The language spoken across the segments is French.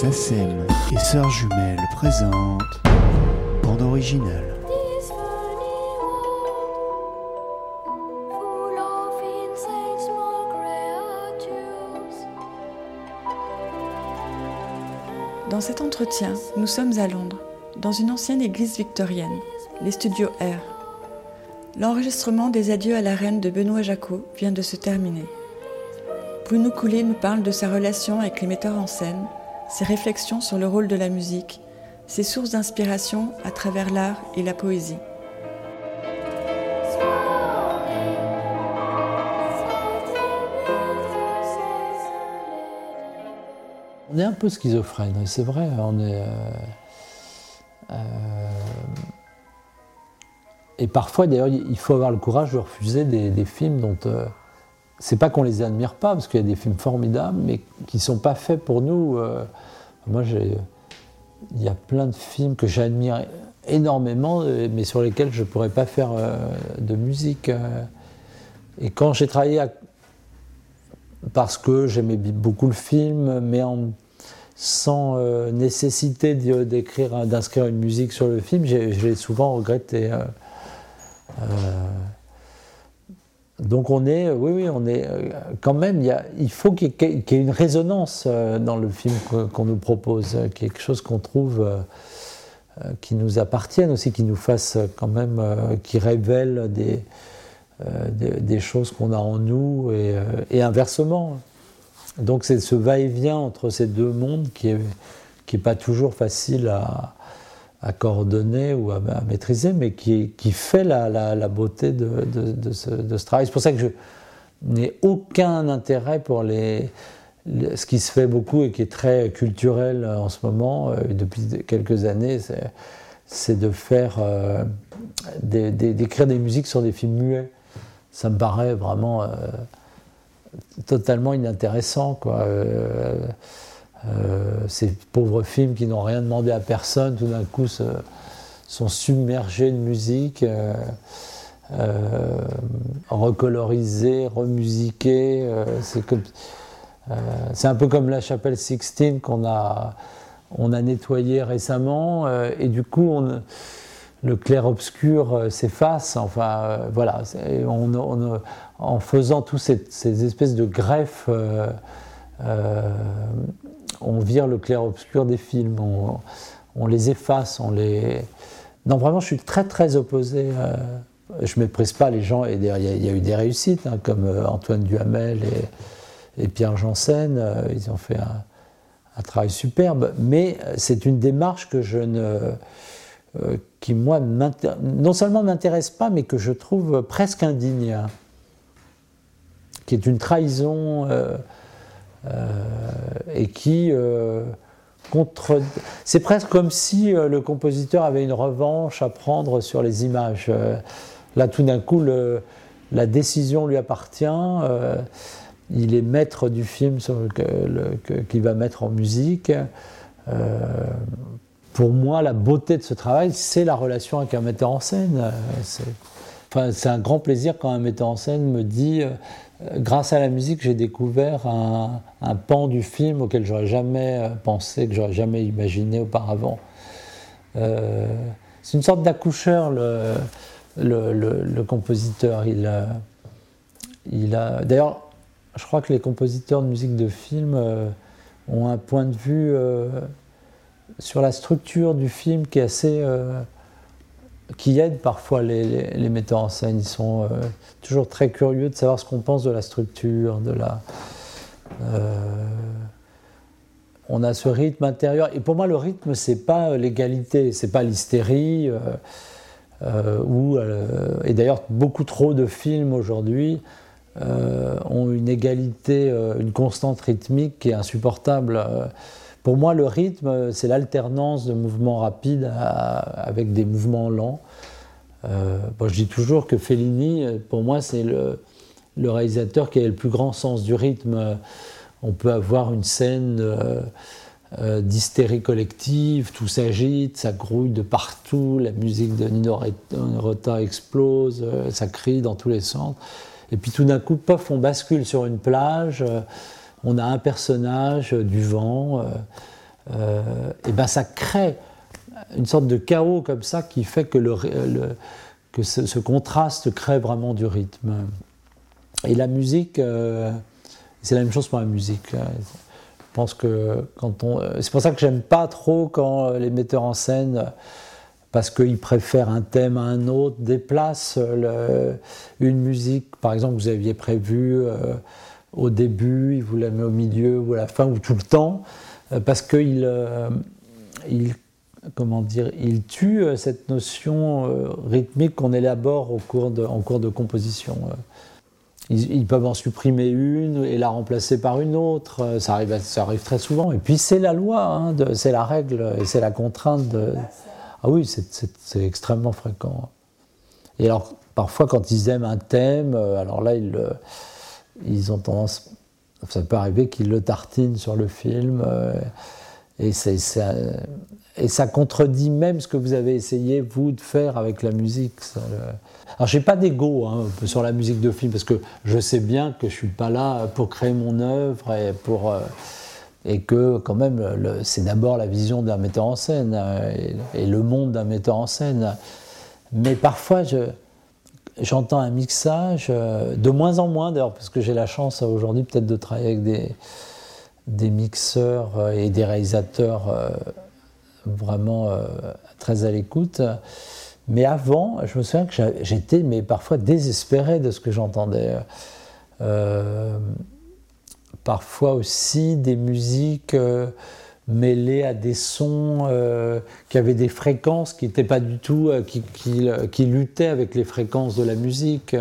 SACEM et Sœurs Jumelles présentent Bande originale. Dans cet entretien, nous sommes à Londres, dans une ancienne église victorienne, les studios R. L'enregistrement des adieux à la reine de Benoît Jacot vient de se terminer. Bruno Coulet nous parle de sa relation avec les metteurs en scène, ses réflexions sur le rôle de la musique, ses sources d'inspiration à travers l'art et la poésie. On est un peu schizophrène, c'est vrai. Euh, euh, et parfois, d'ailleurs, il faut avoir le courage de refuser des, des films dont. euh, c'est pas qu'on les admire pas, parce qu'il y a des films formidables, mais qui sont pas faits pour nous. euh. moi. Il y a plein de films que j'admire énormément, euh, mais sur lesquels je pourrais pas faire euh, de musique. Et quand j'ai travaillé parce que j'aimais beaucoup le film, mais sans nécessité d'écrire, d'inscrire une musique sur le film, j'ai j'ai souvent regretté. Donc on est, oui, oui, on est euh, quand même. Il, faut qu'il y, ait- une résonance euh, dans le film qu'on nous propose, euh, quelque chose qu'on trouve euh, euh, qui nous appartienne aussi, qui nous fasse euh, quand même, euh, qui révèle des, euh, choses qu'on a en nous et, euh, et inversement. Donc c'est ce va-et-vient entre ces deux mondes qui est, qui est pas toujours facile à, à coordonner ou à, maîtriser, mais qui, qui fait la, la- la beauté de, de- ce, travail. C'est pour ça que je n'ai aucun intérêt pour les, ce qui se fait beaucoup et qui est très culturel en ce moment, euh, depuis quelques années, c'est- de faire, euh, d'écrire des musiques sur des films muets. Ça me paraît vraiment euh, totalement inintéressant. Quoi. Ces pauvres films qui n'ont rien demandé à personne, tout d'un coup sont submergés de musique, euh, euh, recolorisés, remusiqués. euh, c'est euh, c'est un peu comme la chapelle Sixtine qu'on a, on a nettoyée récemment, euh, et du coup, le clair-obscur euh, s'efface. Enfin, euh, voilà, en faisant tous ces, ces espèces de greffes, euh, euh, on vire le clair-obscur des films, on, les efface, on les. Non, vraiment, je suis très très opposé. euh, je ne méprise pas les gens, et il y, a- eu des réussites, hein, comme euh, Antoine Duhamel et, Pierre Janssen, euh, ils ont fait un, travail superbe, mais c'est une démarche que je ne. qui, moi, non seulement m'intéresse pas, mais que je trouve presque indigne, hein, qui est une trahison et qui. euh, contre... C'est presque comme si euh, le compositeur avait une revanche à prendre sur les images. Euh, là, tout d'un coup, la décision lui appartient. euh, il est maître du film qu'il va mettre en musique. Euh, pour moi, la beauté de ce travail, c'est la relation avec un metteur en scène. C'est un grand plaisir quand un metteur en scène me dit, euh, grâce à la musique, j'ai découvert un, pan du film auquel j'aurais jamais euh, pensé, que j'aurais jamais imaginé auparavant. Euh, c'est une sorte d'accoucheur, le, compositeur. Il, a- il a, d'ailleurs, je crois que les compositeurs de musique de film ont un point de vue sur la structure du film qui est assez. Qui aide parfois les, metteurs en scène. Ils sont euh, toujours très curieux de savoir ce qu'on pense de la structure, euh, on a ce rythme intérieur. Et pour moi, le rythme, c'est pas l'égalité, c'est pas l'hystérie. euh, et d'ailleurs, beaucoup trop de films aujourd'hui ont une égalité, une constante rythmique qui est insupportable. Pour moi, le rythme, c'est l'alternance de mouvements rapides avec des mouvements lents. Euh, bon, je dis toujours que Fellini, pour moi, c'est le, réalisateur qui a le plus grand sens du rythme. On peut avoir une scène euh, euh, d'hystérie collective, tout s'agite, ça grouille de partout, la musique de Nino Rota explose, ça crie dans tous les sens. Et puis tout d'un coup, pof, on bascule sur une plage, on a un personnage, euh, du vent, euh, euh, et ben ça crée une sorte de chaos comme ça qui fait que, le, que ce, contraste crée vraiment du rythme. Et la musique, c'est la même chose pour la musique. Je pense que quand on, c'est pour ça que j'aime pas trop quand les metteurs en scène, parce qu'ils préfèrent un thème à un autre, déplacent une musique, par exemple, vous aviez prévu au début, ils vous la mettent au milieu ou à la fin ou tout le temps, euh, parce qu'ils euh, ils- comment dire, ils tuent euh, cette notion rythmique qu'on élabore en cours de composition. Ils, peuvent en supprimer une et la remplacer par une autre. Ça arrive, ça arrive très souvent. Et puis c'est la loi, hein, c'est la règle et c'est la contrainte. Ah oui, c'est- extrêmement fréquent. Et alors, parfois, quand ils aiment un thème, alors là, ils, ils ont tendance. Ça peut arriver qu'ils le tartinent sur le film. euh, et, ça, contredit même ce que vous avez essayé, vous, de faire avec la musique. ça, le- Alors, j'ai pas d'ego hein, sur la musique de film, parce que je sais bien que je suis pas là pour créer mon œuvre et euh, que, quand même, c'est d'abord la vision d'un metteur en scène euh, et le monde d'un metteur en scène. Mais parfois, je, j'entends un mixage, euh, de moins en moins d'ailleurs, parce que j'ai la chance euh, aujourd'hui peut-être de travailler avec des, des mixeurs euh, et des réalisateurs vraiment très à l'écoute. Mais avant, je me souviens que j'étais mais parfois désespéré de ce que j'entendais. Parfois aussi des musiques mêlées à des sons euh, qui avaient des fréquences qui n'étaient pas du tout, euh, qui, euh, qui luttaient avec les fréquences de la musique,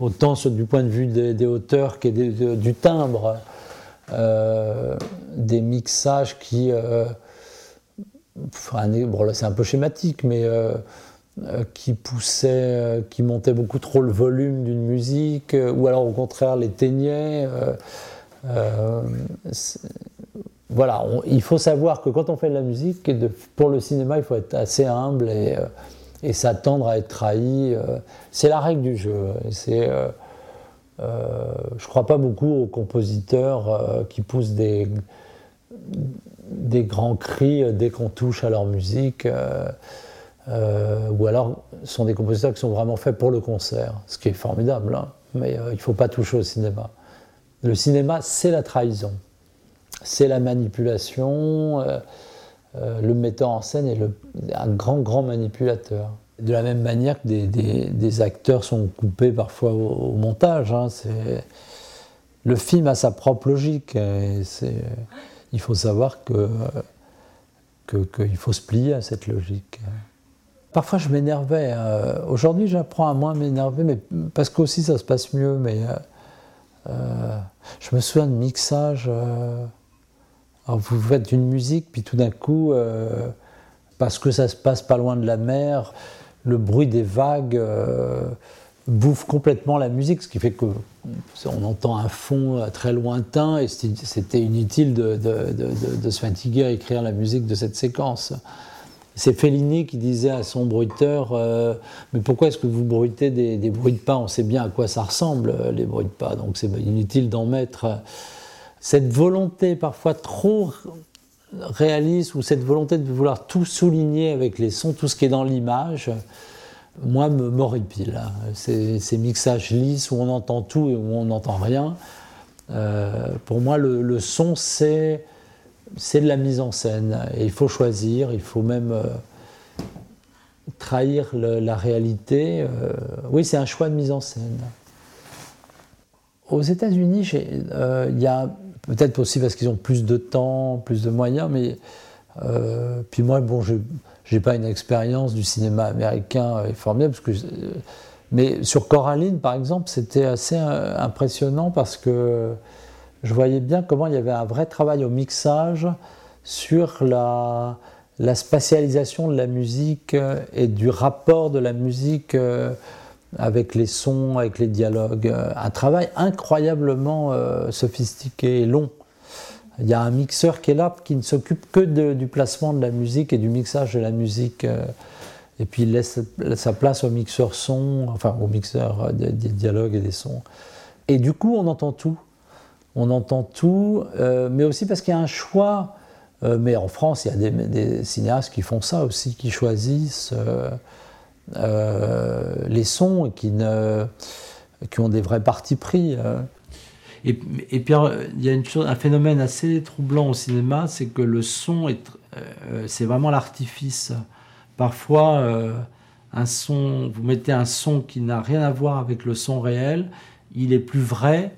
autant du point de vue des, hauteurs que des- de- du timbre. Des mixages qui. enfin, bon, c'est un peu schématique, mais qui poussaient, euh, qui montaient beaucoup trop le volume d'une musique, ou alors au contraire c'est- voilà, il faut savoir que quand on fait de la musique, pour le cinéma, il faut être assez humble et, euh, s'attendre à être trahi. euh, c'est la règle du jeu. C'est, euh, je ne crois pas beaucoup aux compositeurs qui poussent des, grands cris dès qu'on touche à leur musique. ou alors, ce sont des compositeurs qui sont vraiment faits pour le concert, ce qui est formidable, hein, mais il ne faut pas toucher au cinéma. Le cinéma, c'est la trahison, c'est la manipulation. euh, euh, le metteur en scène est le- un grand, grand manipulateur. De la même manière que des, acteurs sont coupés parfois au, montage. hein, le film a sa propre logique. et il faut savoir qu'il faut se plier à cette logique. Parfois, je m'énervais. euh, Aujourd'hui, j'apprends à moins m'énerver, mais parce qu'aussi ça se passe mieux. Mais je me souviens de mixage. Vous faites une musique, puis tout d'un coup, euh, parce que ça se passe pas loin de la mer, le bruit des vagues euh, bouffe complètement la musique, ce qui fait que on entend un fond très lointain et c'était inutile de, se fatiguer à écrire la musique de cette séquence. C'est Fellini qui disait à son bruiteur euh, Mais pourquoi est-ce que vous bruitez des, des bruits de pas? On sait bien à quoi ça ressemble, les bruits de pas, donc c'est inutile d'en mettre. Cette volonté parfois trop réaliste ou cette volonté de vouloir tout souligner avec les sons, tout ce qui est dans l'image, moi, me m'horripile. hein. Ces, ces mixages lisses où on entend tout et où on n'entend rien. euh, pour moi, le, son, c'est de la mise en scène. Et il faut choisir, il faut même euh, trahir la réalité. euh, oui, c'est un choix de mise en scène. Aux États-Unis, il y a peut-être aussi parce qu'ils ont plus de temps, plus de moyens, mais euh, puis moi, bon, je n'ai pas une expérience du cinéma américain euh, formidable, parce que euh, mais sur Coraline, par exemple, c'était assez impressionnant parce que je voyais bien comment il y avait un vrai travail au mixage sur la, spatialisation de la musique et du rapport de la musique avec les sons, avec les dialogues. Euh, Un travail incroyablement euh, sophistiqué et long. Il y a un mixeur qui est là, qui ne s'occupe que du placement de la musique et du mixage de la musique. euh, et puis il laisse sa place au mixeur son, enfin au mixeur des, dialogues et des sons. Et du coup, on entend tout. On entend tout, mais aussi parce qu'il y a un choix mais en France, il y a des, cinéastes qui font ça aussi, qui choisissent les sons qui, ont des vrais partis pris. euh. Et, puis, il y a un phénomène assez troublant au cinéma, c'est que le son, est, euh, c'est vraiment l'artifice. Parfois, euh, un son, vous mettez un son qui n'a rien à voir avec le son réel, il est plus vrai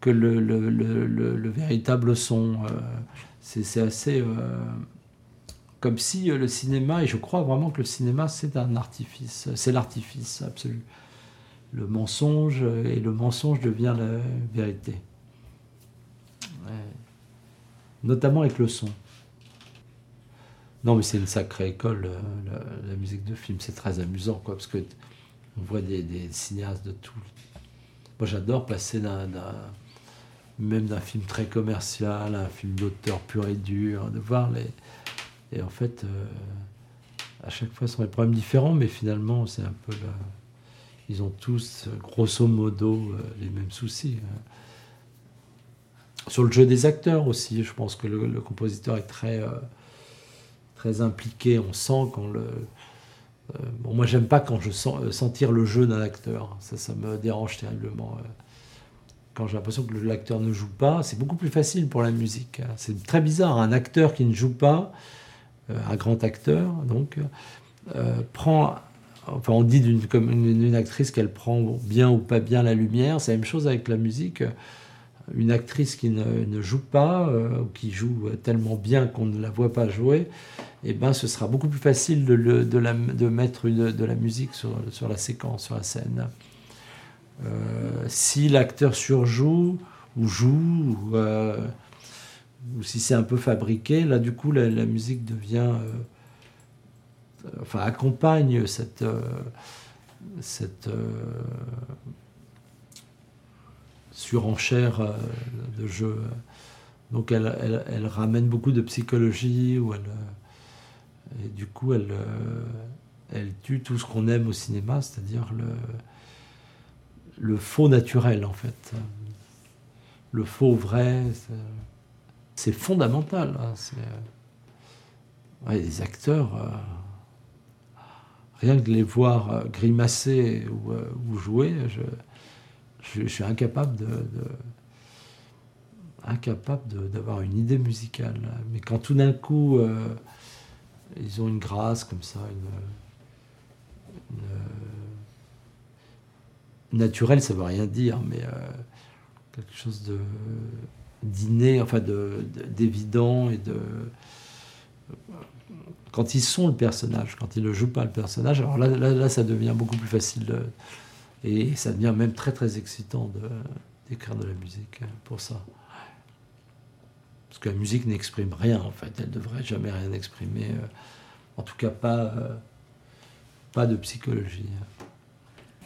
que le, le- le- le- le véritable son. Euh, c'est assez. Euh, comme si euh, le cinéma, et je crois vraiment que le cinéma, c'est un artifice, c'est l'artifice absolu le mensonge et le mensonge devient la vérité. Notamment avec le son. Non, mais c'est une sacrée école, euh, la, musique de film. C'est très amusant, quoi, parce que on voit des, des cinéastes de tout. Moi, j'adore passer d'un- même d'un film très commercial à un film d'auteur pur et dur, de voir les. Et en fait, euh, à chaque fois, ce sont des problèmes différents, mais finalement, c'est un peu la, ils ont tous, grosso modo, euh, les mêmes soucis. hein. Sur le jeu des acteurs aussi, je pense que le, compositeur est très, euh, très impliqué. On sent quand le. bon, moi, j'aime pas quand je sens sentir le jeu d'un acteur. Ça, ça me dérange terriblement. Quand j'ai l'impression que l'acteur ne joue pas, c'est beaucoup plus facile pour la musique. hein. C'est très bizarre. Un acteur qui ne joue pas, un grand acteur, donc, euh, prend enfin on dit d'une actrice qu'elle prend bien ou pas bien la lumière, c'est la même chose avec la musique. Une actrice qui ne, joue pas, euh, qui joue tellement bien qu'on ne la voit pas jouer, eh ben, ce sera beaucoup plus facile de, de, de mettre de la musique sur, sur la séquence, sur la scène. Euh, si l'acteur surjoue ou joue, ou, euh, ou si c'est un peu fabriqué, là du coup la, musique devient euh, enfin, accompagne cette, euh, cette euh, surenchère de jeu. Donc elle, elle, ramène beaucoup de psychologie, où elle, et du coup elle, elle tue tout ce qu'on aime au cinéma, c'est-à-dire le, le faux naturel en fait. Le faux vrai, c'est- fondamental. hein, les acteurs... euh, rien que de les voir euh, grimacer ou, euh, ou jouer, je, suis incapable de, d'avoir une idée musicale. Mais quand tout d'un coup ils ont une grâce comme ça, une, une- naturel, ça veut rien dire, mais quelque chose de d'inné, enfin de- de- d'évident et de quand ils sont le personnage, quand ils ne jouent pas le personnage, alors là, là, ça devient beaucoup plus facile de- et ça devient même très très excitant de- d'écrire de la musique pour ça. Parce que la musique n'exprime rien en fait, elle devrait jamais rien exprimer, euh, en tout cas pas, euh, pas de psychologie.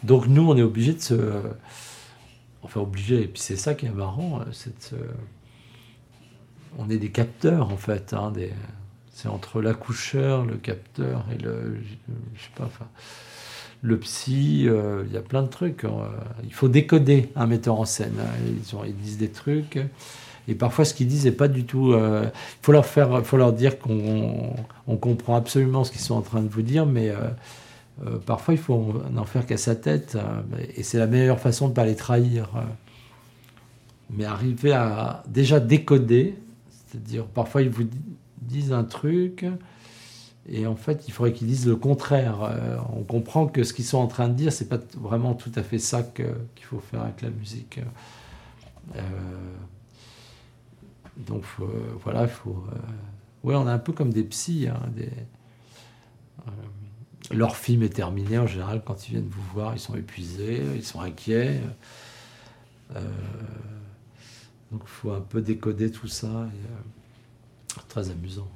Donc nous, on est obligé de se... Enfin obligé, et puis c'est ça qui est marrant, euh, c'est de se- On est des capteurs en fait, hein. C'est entre l'accoucheur, le capteur et le. Je sais pas, enfin. Le psy, euh, il y a plein de trucs. hein. Il faut décoder un metteur en scène. hein. Ils, ont- ils disent des trucs. Et parfois, ce qu'ils disent n'est pas du tout. euh, Il faut leur faire, faut leur dire qu'on on comprend absolument ce qu'ils sont en train de vous dire, mais euh, euh, parfois, il faut n'en faire qu'à sa tête. euh, et c'est la meilleure façon de ne pas les trahir. euh. Mais arriver à déjà décoder, c'est-à-dire parfois ils vous disent un truc et en fait il faudrait qu'ils disent le contraire. On comprend que ce qu'ils sont en train de dire c'est pas vraiment tout à fait ça qu'il faut faire avec la musique. Donc faut- voilà, il faut. ouais, on est un peu comme des psys. hein, leur film est terminé en général quand ils viennent vous voir, ils sont épuisés, ils sont inquiets. Euh, donc il faut un peu décoder tout ça. et, euh, très amusant.